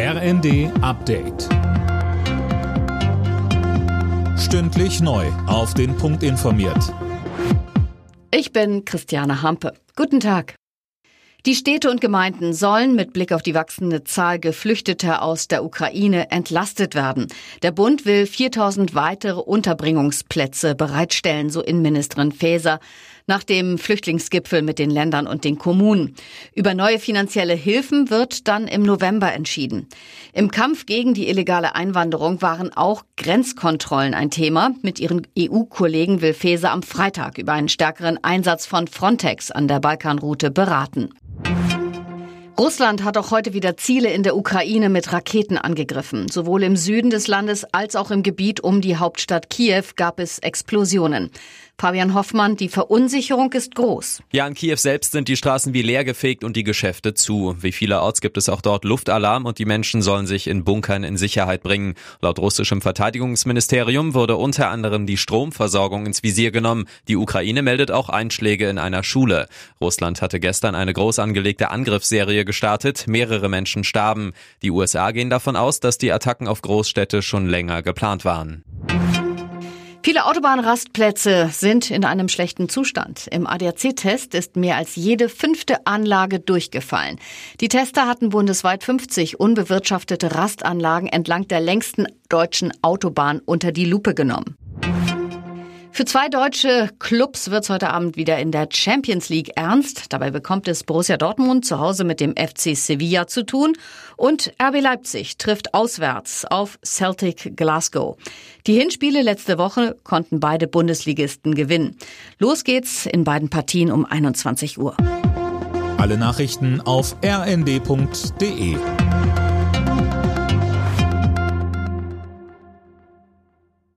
RND Update. Stündlich neu. Auf den Punkt informiert. Ich bin Christiane Hampe. Guten Tag. Die Städte und Gemeinden sollen mit Blick auf die wachsende Zahl Geflüchteter aus der Ukraine entlastet werden. Der Bund will 4000 weitere Unterbringungsplätze bereitstellen, so Innenministerin Faeser nach dem Flüchtlingsgipfel mit den Ländern und den Kommunen. Über neue finanzielle Hilfen wird dann im November entschieden. Im Kampf gegen die illegale Einwanderung waren auch Grenzkontrollen ein Thema. Mit ihren EU-Kollegen will Faeser am Freitag über einen stärkeren Einsatz von Frontex an der Balkanroute beraten. Russland hat auch heute wieder Ziele in der Ukraine mit Raketen angegriffen. Sowohl im Süden des Landes als auch im Gebiet um die Hauptstadt Kiew gab es Explosionen. Fabian Hoffmann, die Verunsicherung ist groß. Ja, in Kiew selbst sind die Straßen wie leergefegt und die Geschäfte zu. Wie vielerorts gibt es auch dort Luftalarm und die Menschen sollen sich in Bunkern in Sicherheit bringen. Laut russischem Verteidigungsministerium wurde unter anderem die Stromversorgung ins Visier genommen. Die Ukraine meldet auch Einschläge in einer Schule. Russland hatte gestern eine groß angelegte Angriffsserie gestartet. Mehrere Menschen starben. Die USA gehen davon aus, dass die Attacken auf Großstädte schon länger geplant waren. Viele Autobahnrastplätze sind in einem schlechten Zustand. Im ADAC-Test ist mehr als jede fünfte Anlage durchgefallen. Die Tester hatten bundesweit 50 unbewirtschaftete Rastanlagen entlang der längsten deutschen Autobahn unter die Lupe genommen. Für zwei deutsche Clubs wird es heute Abend wieder in der Champions League ernst. Dabei bekommt es Borussia Dortmund zu Hause mit dem FC Sevilla zu tun und RB Leipzig trifft auswärts auf Celtic Glasgow. Die Hinspiele letzte Woche konnten beide Bundesligisten gewinnen. Los geht's in beiden Partien um 21 Uhr. Alle Nachrichten auf rnd.de